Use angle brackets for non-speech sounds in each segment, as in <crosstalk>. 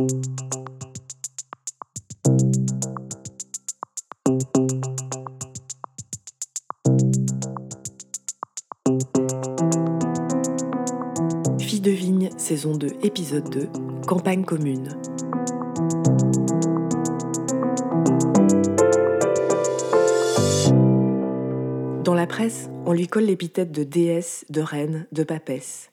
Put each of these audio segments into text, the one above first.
Fille de vigne, saison 2, épisode 2, campagne commune. Dans la presse, on lui colle l'épithète de déesse, de reine, de papesse.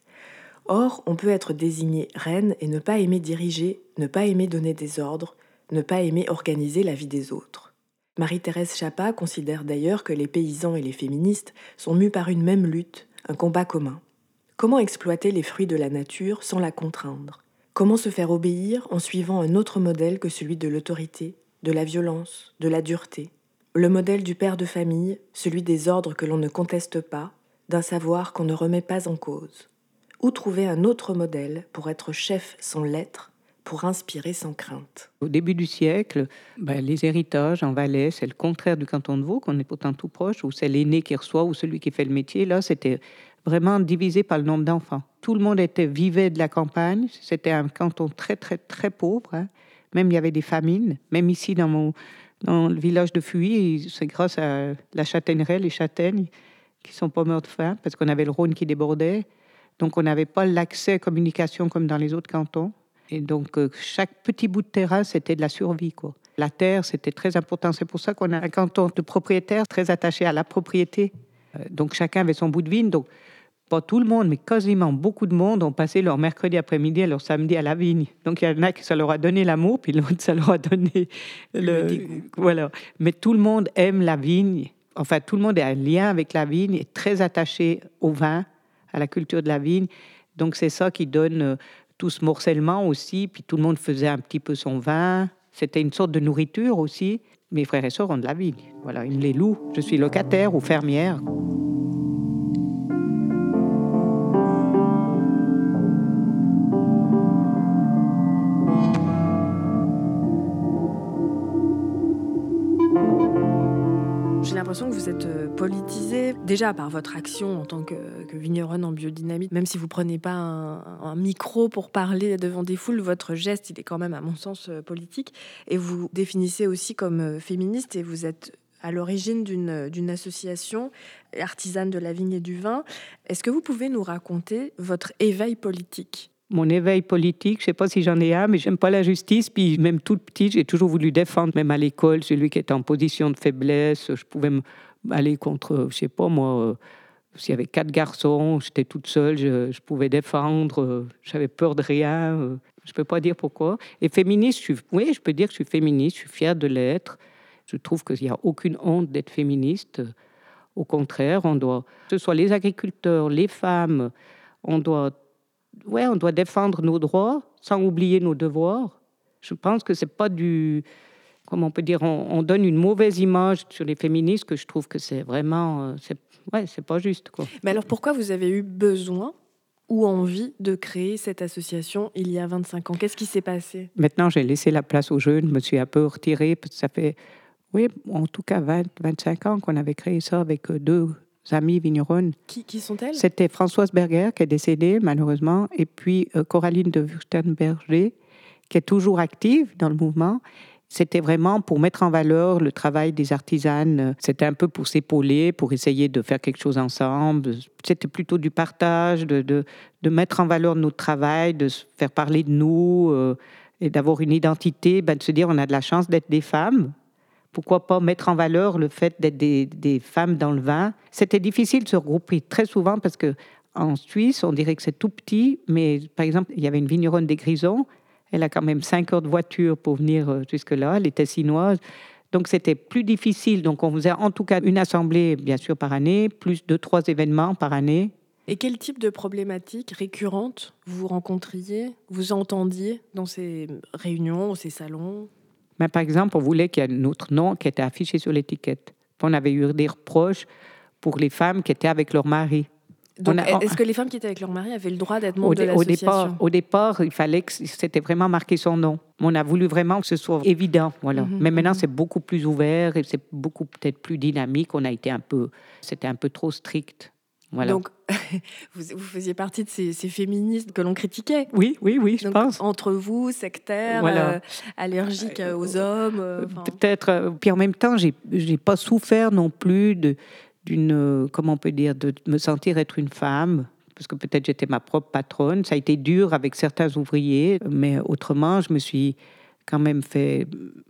Or, on peut être désigné reine et ne pas aimer diriger, ne pas aimer donner des ordres, ne pas aimer organiser la vie des autres. Marie-Thérèse Chapa considère d'ailleurs que les paysans et les féministes sont mus par une même lutte, un combat commun. Comment exploiter les fruits de la nature sans la contraindre? Comment se faire obéir en suivant un autre modèle que celui de l'autorité, de la violence, de la dureté? Le modèle du père de famille, celui des ordres que l'on ne conteste pas, d'un savoir qu'on ne remet pas en cause. Où trouver un autre modèle pour être chef sans l'être, pour inspirer sans crainte? Au début du siècle, ben, les héritages en Valais, c'est le contraire du canton de Vaud, qu'on est pourtant tout proche, où c'est l'aîné qui reçoit ou celui qui fait le métier. Là, c'était vraiment divisé par le nombre d'enfants. Tout le monde était vivait de la campagne. C'était un canton très, très, très pauvre. Hein. Même il y avait des famines. Même ici, dans, mon, dans le village de Fuy, c'est grâce à la châtaigneraie, les châtaignes, qui sont pas mortes de faim, parce qu'on avait le Rhône qui débordait. Donc, on n'avait pas l'accès à communication comme dans les autres cantons. Et donc, euh, chaque petit bout de terrain, c'était de la survie. Quoi. La terre, c'était très important. C'est pour ça qu'on a un canton de propriétaires très attaché à la propriété. Euh, donc, chacun avait son bout de vigne. Donc, pas tout le monde, mais quasiment beaucoup de monde ont passé leur mercredi après-midi et leur samedi à la vigne. Donc il y en a qui ça leur a donné l'amour, puis l'autre ça leur a donné le, voilà. Mais tout le monde aime la vigne. Enfin, tout le monde a un lien avec la vigne, est très attaché au vin, à la culture de la vigne. Donc c'est ça qui donne euh, tout ce morcellement aussi. Puis tout le monde faisait un petit peu son vin. C'était une sorte de nourriture aussi. Mes frères et sœurs ont de la vigne. Voilà, ils les louent. Je suis locataire ou fermière. Que vous êtes euh, politisé déjà par votre action en tant que, vigneronne en biodynamie. Même si vous prenez pas un, micro pour parler devant des foules, votre geste, il est quand même, à mon sens, euh, politique. Et vous définissez aussi comme euh, féministe et vous êtes à l'origine d'une association artisane de la vigne et du vin. Est-ce que vous pouvez nous raconter votre éveil politique? Mon éveil politique, je sais pas si j'en ai un, mais j'aime pas la justice. Puis même toute petite, j'ai toujours voulu défendre, même à l'école, celui qui était en position de faiblesse. Je pouvais aller contre, je sais pas moi, euh, s'il y avait quatre garçons, j'étais toute seule, je, pouvais défendre. Euh, j'avais peur de rien. Euh, je peux pas dire pourquoi. Et féministe, oui, je peux dire que je suis féministe. Je suis fière de l'être. Je trouve qu'il n'y a aucune honte d'être féministe. Au contraire, on doit, que ce soit les agriculteurs, les femmes, on doit ouais, on doit défendre nos droits sans oublier nos devoirs. Je pense que c'est pas du, comment on peut dire, on, donne une mauvaise image sur les féministes que je trouve que c'est vraiment, euh, c'est, ouais, c'est pas juste quoi. Mais alors pourquoi vous avez eu besoin ou envie de créer cette association il y a 25 ans? Qu'est-ce qui s'est passé? Maintenant, j'ai laissé la place aux jeunes, je me suis un peu retirée, ça fait, oui, en tout cas 20, 25 ans qu'on avait créé ça avec euh, deux amies vigneronnes. Qui, qui sont-elles? C'était Françoise Berger, qui est décédée malheureusement, et puis euh, Coraline de Wurstenberger, qui est toujours active dans le mouvement. C'était vraiment pour mettre en valeur le travail des artisanes. C'était un peu pour s'épauler, pour essayer de faire quelque chose ensemble. C'était plutôt du partage, de, de, de, mettre en valeur notre travail, de se faire parler de nous euh, et d'avoir une identité, ben, de se dire on a de la chance d'être des femmes pourquoi pas mettre en valeur le fait d'être des, femmes dans le vin. C'était difficile de se regrouper très souvent parce que en Suisse, on dirait que c'est tout petit, mais par exemple, il y avait une vigneronne des Grisons, elle a quand même cinq heures de voiture pour venir euh, jusque-là, elle était sinoise. Donc c'était plus difficile. Donc on faisait en tout cas une assemblée, bien sûr, par année, plus de trois événements par année. Et quel type de problématiques récurrentes vous rencontriez, vous entendiez dans ces réunions, ces salons? Mais par exemple, on voulait qu'il y ait notre nom qui était affiché sur l'étiquette. On avait eu des reproches pour les femmes qui étaient avec leur mari. est-ce que les femmes qui étaient avec leur mari avaient le droit d'être membres de l'association au départ, au départ, il fallait que c'était vraiment marqué son nom. On a voulu vraiment que ce soit évident, voilà. Mhm, Mais maintenant, mhm. c'est beaucoup plus ouvert et c'est beaucoup peut-être plus dynamique. On a été un peu, c'était un peu trop strict. Donc, <laughs> vous, faisiez partie de ces, féministes que l'on critiquait. Oui, oui, oui, je pense. Entre vous, sectaires, euh, allergiques euh, aux hommes. Euh, peut-être. puis en même temps, j'ai n'ai pas souffert non plus d'une, comment on peut dire, de me sentir être une femme. Parce que peut-être j'étais ma propre patronne. Ça a été dur avec certains ouvriers, mais autrement, je me suis quand même fait,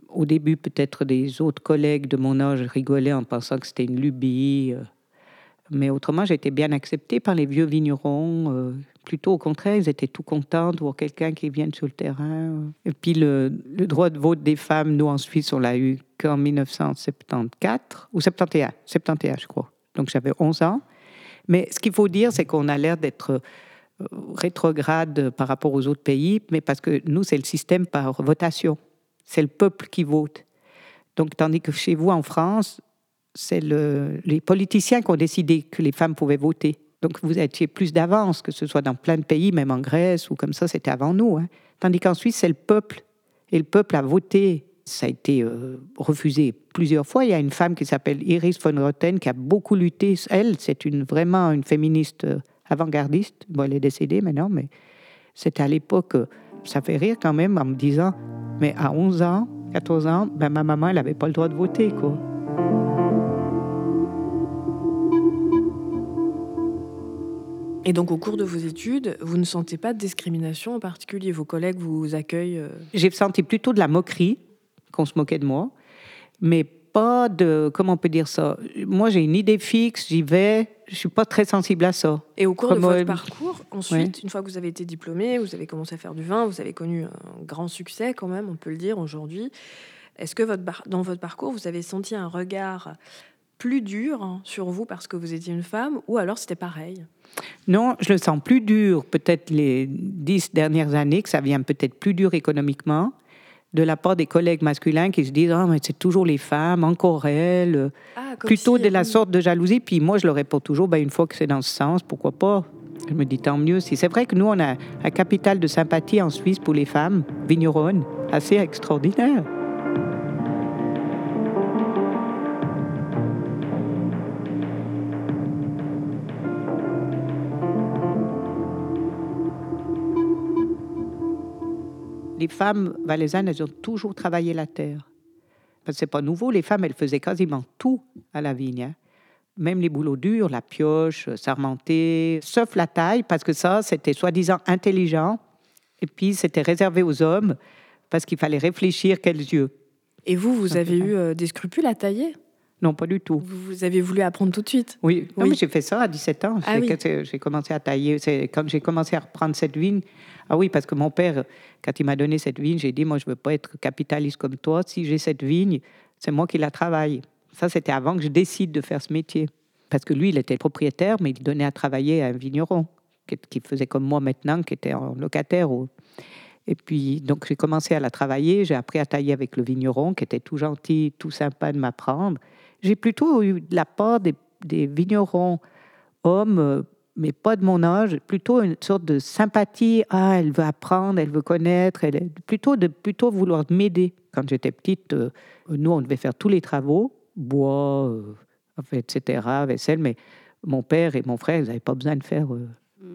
au début, peut-être des autres collègues de mon âge rigolaient en pensant que c'était une lubie. Mais autrement, j'ai été bien acceptée par les vieux vignerons. Euh, plutôt au contraire, ils étaient tout contents de voir quelqu'un qui vienne sur le terrain. Et puis le, droit de vote des femmes, nous en Suisse, on l'a eu qu'en 1974, ou 71, 71 je crois. Donc j'avais 11 ans. Mais ce qu'il faut dire, c'est qu'on a l'air d'être euh, rétrograde par rapport aux autres pays, mais parce que nous, c'est le système par votation. C'est le peuple qui vote. Donc, tandis que chez vous, en France, c'est le, les politiciens qui ont décidé que les femmes pouvaient voter. Donc vous étiez plus d'avance, que ce soit dans plein de pays, même en Grèce ou comme ça, c'était avant nous. Hein. Tandis qu'en Suisse, c'est le peuple. Et le peuple a voté. Ça a été euh, refusé plusieurs fois. Il y a une femme qui s'appelle Iris von Roten qui a beaucoup lutté. Elle, c'est une, vraiment une féministe euh, avant-gardiste. Bon, elle est décédée maintenant, mais c'était à l'époque, euh, ça fait rire quand même en me disant, mais à 11 ans, 14 ans, ben, ma maman, elle n'avait pas le droit de voter. Quoi. Et donc, au cours de vos études, vous ne sentez pas de discrimination en particulier? Vos collègues vous accueillent euh? J'ai senti plutôt de la moquerie, qu'on se moquait de moi, mais pas de. Comment on peut dire ça? Moi, j'ai une idée fixe, j'y vais, je suis pas très sensible à ça. Et au cours de votre parcours, ensuite, une fois que vous avez été diplômé, vous avez commencé à faire du vin, vous avez connu un grand succès quand même, on peut le dire aujourd'hui. Est-ce que votre, dans votre parcours, vous avez senti un regard plus dur sur vous parce que vous étiez une femme, ou alors c'était pareil? Non, je le sens plus dur, peut-être les dix dernières années, que ça vient peut-être plus dur économiquement, de la part des collègues masculins qui se disent Ah, mais c'est toujours les femmes, encore elles. Ah, plutôt de la sorte de jalousie. Puis moi, je leur réponds toujours ben, Une fois que c'est dans ce sens, pourquoi pas? Je me dis tant mieux. Si c'est vrai que nous, on a un capital de sympathie en Suisse pour les femmes vigneronnes assez extraordinaire. Les femmes valaisannes, elles ont toujours travaillé la terre. Parce que c'est pas nouveau, les femmes, elles faisaient quasiment tout à la vigne. Hein. Même les boulots durs, la pioche, sarmenter, sauf la taille, parce que ça, c'était soi-disant intelligent. Et puis, c'était réservé aux hommes, parce qu'il fallait réfléchir quels yeux. Et vous, vous avez eu euh, des scrupules à tailler? Non, pas du tout. Vous avez voulu apprendre tout de suite Oui, oui. j'ai fait ça à 17 ans. Ah j'ai commencé à tailler. Quand j'ai commencé à reprendre cette vigne, ah oui, parce que mon père, quand il m'a donné cette vigne, j'ai dit, moi, je ne veux pas être capitaliste comme toi. Si j'ai cette vigne, c'est moi qui la travaille. Ça, c'était avant que je décide de faire ce métier. Parce que lui, il était propriétaire, mais il donnait à travailler à un vigneron, qui, faisait comme moi maintenant, qui était en locataire. Et puis, donc, j'ai commencé à la travailler. J'ai appris à tailler avec le vigneron, qui était tout gentil, tout sympa de m'apprendre. J'ai plutôt eu de la part des, des vignerons hommes euh, mais pas de mon âge, plutôt une sorte de sympathie. Ah, elle veut apprendre, elle veut connaître, elle plutôt de plutôt vouloir m'aider. Quand j'étais petite, euh, nous on devait faire tous les travaux, bois, euh, etc., vaisselle, mais mon père et mon frère, ils n'avaient pas besoin de faire euh,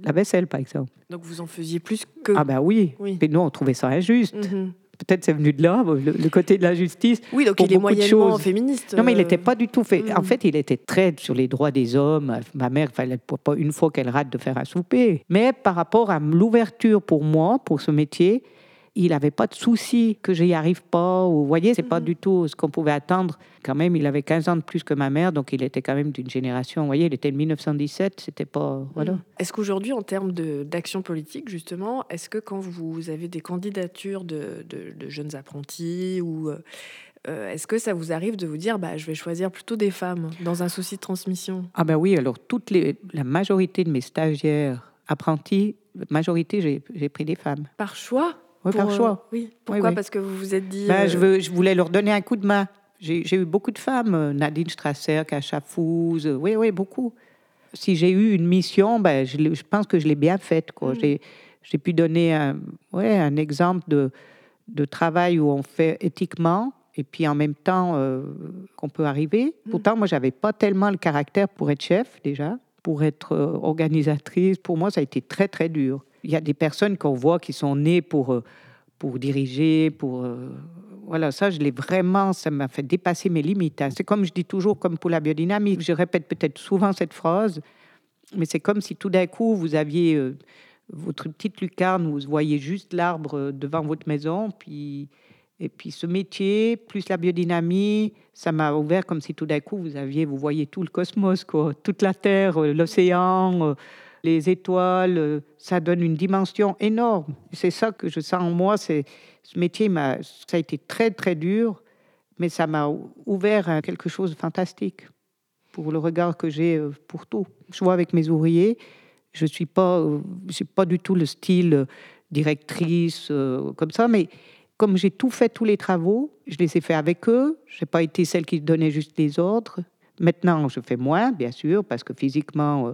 la vaisselle, par exemple. Donc vous en faisiez plus que. Ah ben oui. oui. Mais nous on trouvait ça injuste. Mm-hmm peut-être c'est venu de là, le, côté de la justice. Oui, donc il est moyennement féministe. Non, mais il n'était pas du tout fait. Mm. En fait, il était très sur les droits des hommes. Ma mère, fallait pas une fois qu'elle rate de faire un souper. Mais par rapport à l'ouverture pour moi, pour ce métier, il n'avait pas de souci que je n'y arrive pas. Vous voyez, c'est pas mhm. du tout ce qu'on pouvait attendre. Quand même, il avait 15 ans de plus que ma mère, donc il était quand même d'une génération. Vous voyez, il était de 1917, c'était pas. Mhm. Voilà. Est-ce qu'aujourd'hui, en termes d'action politique, justement, est-ce que quand vous avez des candidatures de, de, jeunes apprentis ou. Euh, euh, est-ce que ça vous arrive de vous dire, bah, je vais choisir plutôt des femmes dans un souci de transmission? Ah ben oui, alors les, la majorité de mes stagiaires apprentis, majorité, j'ai pris des femmes. Par choix? Oui, par choix. Euh, oui. Pourquoi Parce que vous vous êtes dit. Ben, je, euh, veux, je voulais leur donner un coup de main. J'ai eu beaucoup de femmes, euh, Nadine Strasser, Kacha Fouz, oui, oui, beaucoup. Si j'ai eu une mission, ben, je, je pense que je l'ai bien faite. Mm. J'ai pu donner un, ouais, un exemple de, de travail où on fait éthiquement et puis en même temps qu'on peut arriver. Mm. Pourtant, moi, j'avais pas tellement le caractère pour être chef déjà. pour être euh, organisatrice. Pour moi, ça a été très, très dur. Il y a des personnes qu'on voit qui sont nées pour, euh, pour diriger, pour... Euh, voilà, ça, je l'ai vraiment, ça m'a fait dépasser mes limites. Hein. C'est comme je dis toujours, comme pour la biodynamie, je répète peut-être souvent cette phrase, mais c'est comme si tout d'un coup, vous aviez votre petite lucarne, vous voyez juste l'arbre devant votre maison, puis et puis ce métier, plus la biodynamie, ça m'a ouvert comme si tout d'un coup vous aviez, vous voyez tout le cosmos, quoi, toute la Terre, euh, l'océan, euh, les étoiles. Euh, ça donne une dimension énorme. C'est ça que je sens en moi. C'est ce métier m'a, ça a été très très dur, mais ça m'a ouvert à quelque chose de fantastique pour le regard que j'ai pour tout. Je vois avec mes ouvriers, je suis pas, j'ai pas du tout le style directrice comme ça, mais comme j'ai tout fait, tous les travaux, je les ai faits avec eux. Je n'ai pas été celle qui donnait juste les ordres. Maintenant, je fais moins, bien sûr, parce que physiquement, euh,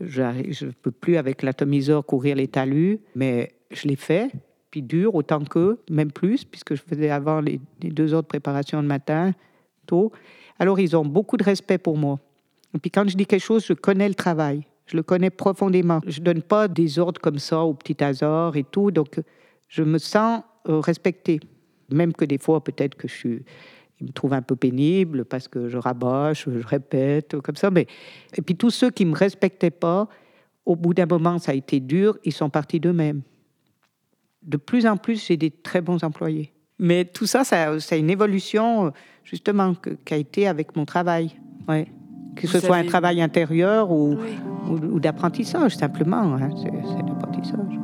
je ne peux plus avec l'atomiseur courir les talus, mais je l'ai fait, puis dur autant qu'eux, même plus, puisque je faisais avant les, deux heures de préparation le matin, tôt. Alors, ils ont beaucoup de respect pour moi. Et puis, quand je dis quelque chose, je connais le travail. Je le connais profondément. Je ne donne pas des ordres comme ça au petit hasard et tout. Donc, je me sens euh, respecter. Même que des fois, peut-être que je suis, me trouve un peu pénible parce que je rabâche, je répète, comme ça. Mais... Et puis tous ceux qui ne me respectaient pas, au bout d'un moment, ça a été dur, ils sont partis d'eux-mêmes. De plus en plus, j'ai des très bons employés. Mais tout ça, ça c'est une évolution, justement, qui a été avec mon travail. Ouais. Que ce soit un travail intérieur ou, ou, d'apprentissage, simplement. Hein. C'est, c'est l'apprentissage.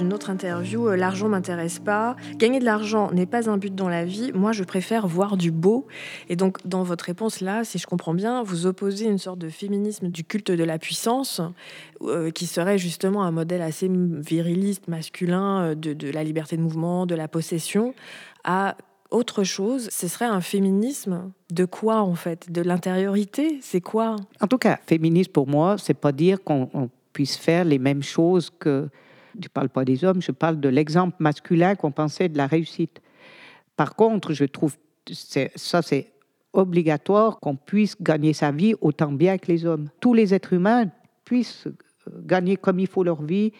Une autre interview, euh, l'argent m'intéresse pas, gagner de l'argent n'est pas un but dans la vie, moi je préfère voir du beau. Et donc dans votre réponse là, si je comprends bien, vous opposez une sorte de féminisme du culte de la puissance, euh, qui serait justement un modèle assez viriliste, masculin, euh, de, de la liberté de mouvement, de la possession, à autre chose, ce serait un féminisme de quoi en fait? De l'intériorité? C'est quoi? En tout cas, féministe pour moi, c'est pas dire qu'on puisse faire les mêmes choses que je ne parle pas des hommes, je parle de l'exemple masculin qu'on pensait de la réussite. Par contre, je trouve ça c'est obligatoire qu'on puisse gagner sa vie autant bien que les hommes. Tous les êtres humains puissent euh, gagner comme il faut leur vie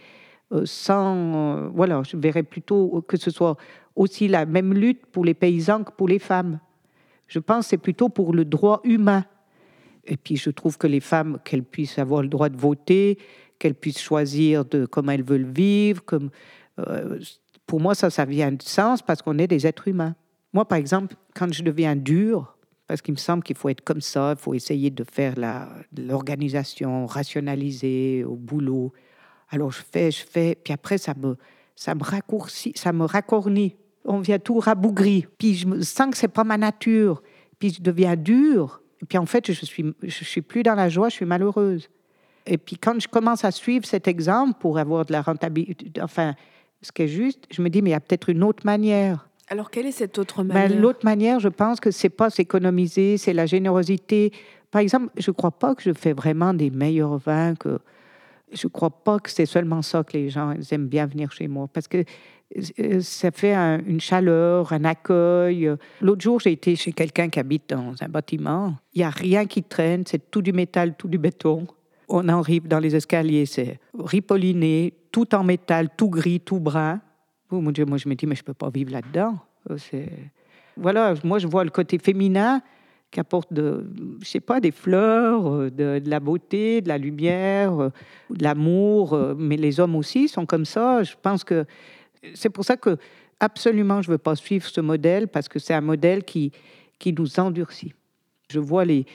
euh, sans euh, voilà, je verrais plutôt que ce soit aussi la même lutte pour les paysans que pour les femmes. Je pense c'est plutôt pour le droit humain. Et puis je trouve que les femmes qu'elles puissent avoir le droit de voter, qu'elles puissent choisir de comment elles veulent vivre. Comme, euh, pour moi, ça, ça vient de sens parce qu'on est des êtres humains. Moi, par exemple, quand je deviens dur, parce qu'il me semble qu'il faut être comme ça, il faut essayer de faire l'organisation, rationaliser au boulot. Alors je fais, je fais, puis après ça me, ça me raccourcit, ça me racornit. On vient tout rabougri. Puis je sens que c'est pas ma nature. Puis je deviens dur. Puis en fait, je suis, je suis plus dans la joie, je suis malheureuse. Et puis quand je commence à suivre cet exemple pour avoir de la rentabilité, enfin, ce qui est juste, je me dis, mais il y a peut-être une autre manière. Alors, quelle est cette autre ben, manière? L'autre manière, je pense que c'est pas s'économiser, c'est la générosité. Par exemple, je ne crois pas que je fais vraiment des meilleurs vins. Que je ne crois pas que c'est seulement ça que les gens aiment bien venir chez moi, parce que euh, ça fait une chaleur, un accueil. L'autre jour, j'ai été chez quelqu'un qui habite dans un bâtiment. Il n'y a rien qui traîne, c'est tout du métal, tout du béton. On arrive dans les escaliers, c'est ripolliné, tout en métal, tout gris, tout brun. Oh mon Dieu, moi je me dis, mais je ne peux pas vivre là-dedans. Euh, voilà, moi je vois le côté féminin qui apporte de, je sais pas, des fleurs, euh, de, la beauté, de la lumière, euh, de l'amour. Mais les hommes aussi sont comme ça. Je pense que c'est pour ça que absolument je veux pas suivre ce modèle parce que c'est un modèle qui qui nous endurcit. Je vois les,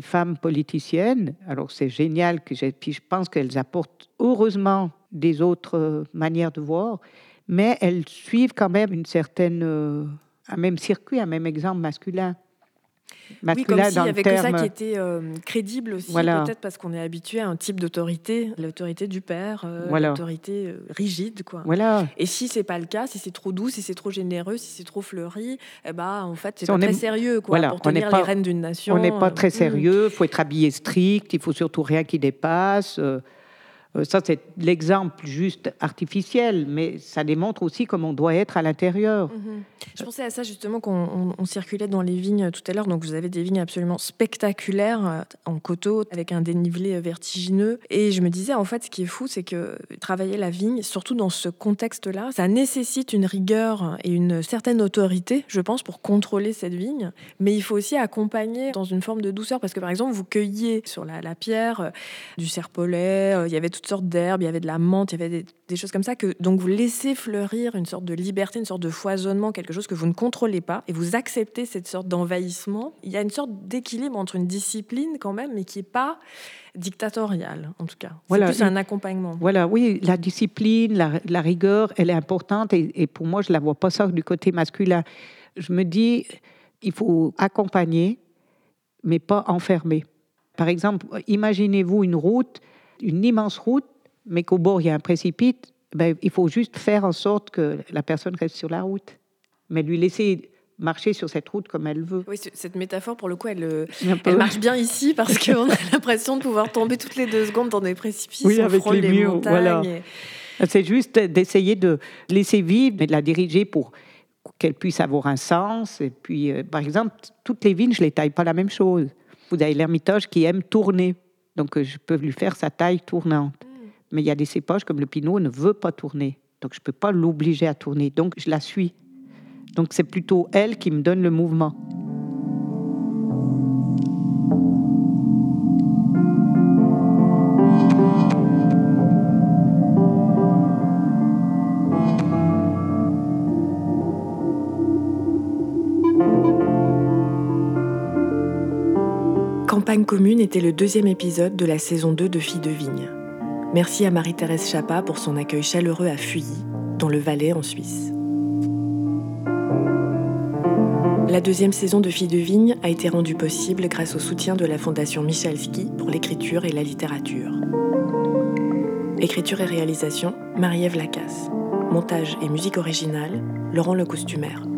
femmes politiciennes, alors c'est génial, que puis je pense qu'elles apportent heureusement des autres manières de voir, mais elles suivent quand même une certaine, euh, un même circuit, un même exemple masculin oui, comme s'il n'y avait que ça qui était euh, crédible aussi, peut-être parce qu'on est habitué à un type d'autorité, l'autorité du père, euh, l'autorité euh, rigide. Quoi. Voilà. Et si c'est pas le cas, si c'est trop doux, si c'est trop généreux, si c'est trop fleuri, eh ben, en fait, c'est pas très sérieux quoi, pour tenir les rênes d'une nation. On n'est pas très sérieux, il faut être habillé strict, il faut surtout rien qui dépasse. Euh, ça, c'est l'exemple juste artificiel, mais ça démontre aussi comment on doit être à l'intérieur. Mhm. Je pensais à ça justement quand on, circulait dans les vignes tout à l'heure. Donc, vous avez des vignes absolument spectaculaires euh, en coteaux avec un dénivelé euh, vertigineux. Et je me disais, en fait, ce qui est fou, c'est que travailler la vigne, surtout dans ce contexte-là, ça nécessite une rigueur et une certaine autorité, je pense, pour contrôler cette vigne. Mais il faut aussi accompagner dans une forme de douceur, parce que par exemple, vous cueilliez sur la, pierre du serpolet, il y avait toutes sortes d'herbes, il y avait de la menthe, il y avait des, choses comme ça. Que, donc vous laissez fleurir une sorte de liberté, une sorte de foisonnement, quelque chose que vous ne contrôlez pas, et vous acceptez cette sorte d'envahissement. Il y a une sorte d'équilibre entre une discipline quand même, mais qui n'est pas dictatoriale, en tout cas. C'est plus un accompagnement. Voilà, oui, la discipline, la, rigueur, elle est importante, et, et pour moi, je ne la vois pas ça du côté masculin. Je me dis, il faut accompagner, mais pas enfermer. Par exemple, imaginez-vous une route une immense route, mais qu'au bord, il y a un précipice, ben, il faut juste faire en sorte que la personne reste sur la route, mais lui laisser marcher sur cette route comme elle veut. Oui, cette métaphore, pour le coup, elle, euh, elle marche bien ici parce qu'on a <laughs> l'impression de pouvoir tomber toutes les deux secondes dans des précipices. Oui, avec les, murs, voilà. C'est juste d'essayer de laisser vivre, mais de la diriger pour qu'elle puisse avoir un sens. Et puis, euh, par exemple, toutes les vignes, je les taille pas la même chose. Vous avez l'ermitage qui aime tourner. Donc, euh, je peux lui faire sa taille tournante. Mm. Mais il y a des cépages comme le pinot ne veut pas tourner. Donc, je ne peux pas l'obliger à tourner. Donc, je la suis. Donc, c'est plutôt elle qui me donne le mouvement. Campagne commune était le deuxième épisode de la saison 2 de Filles de Vigne. Merci à Marie-Thérèse Chapa pour son accueil chaleureux à Fuilly, dans le Valais en Suisse. La deuxième saison de Filles de Vigne a été rendue possible grâce au soutien de la Fondation Michalski pour l'écriture et la littérature. Écriture et réalisation, Marie-Ève Lacasse. Montage et musique originale, Laurent Le Costumaire.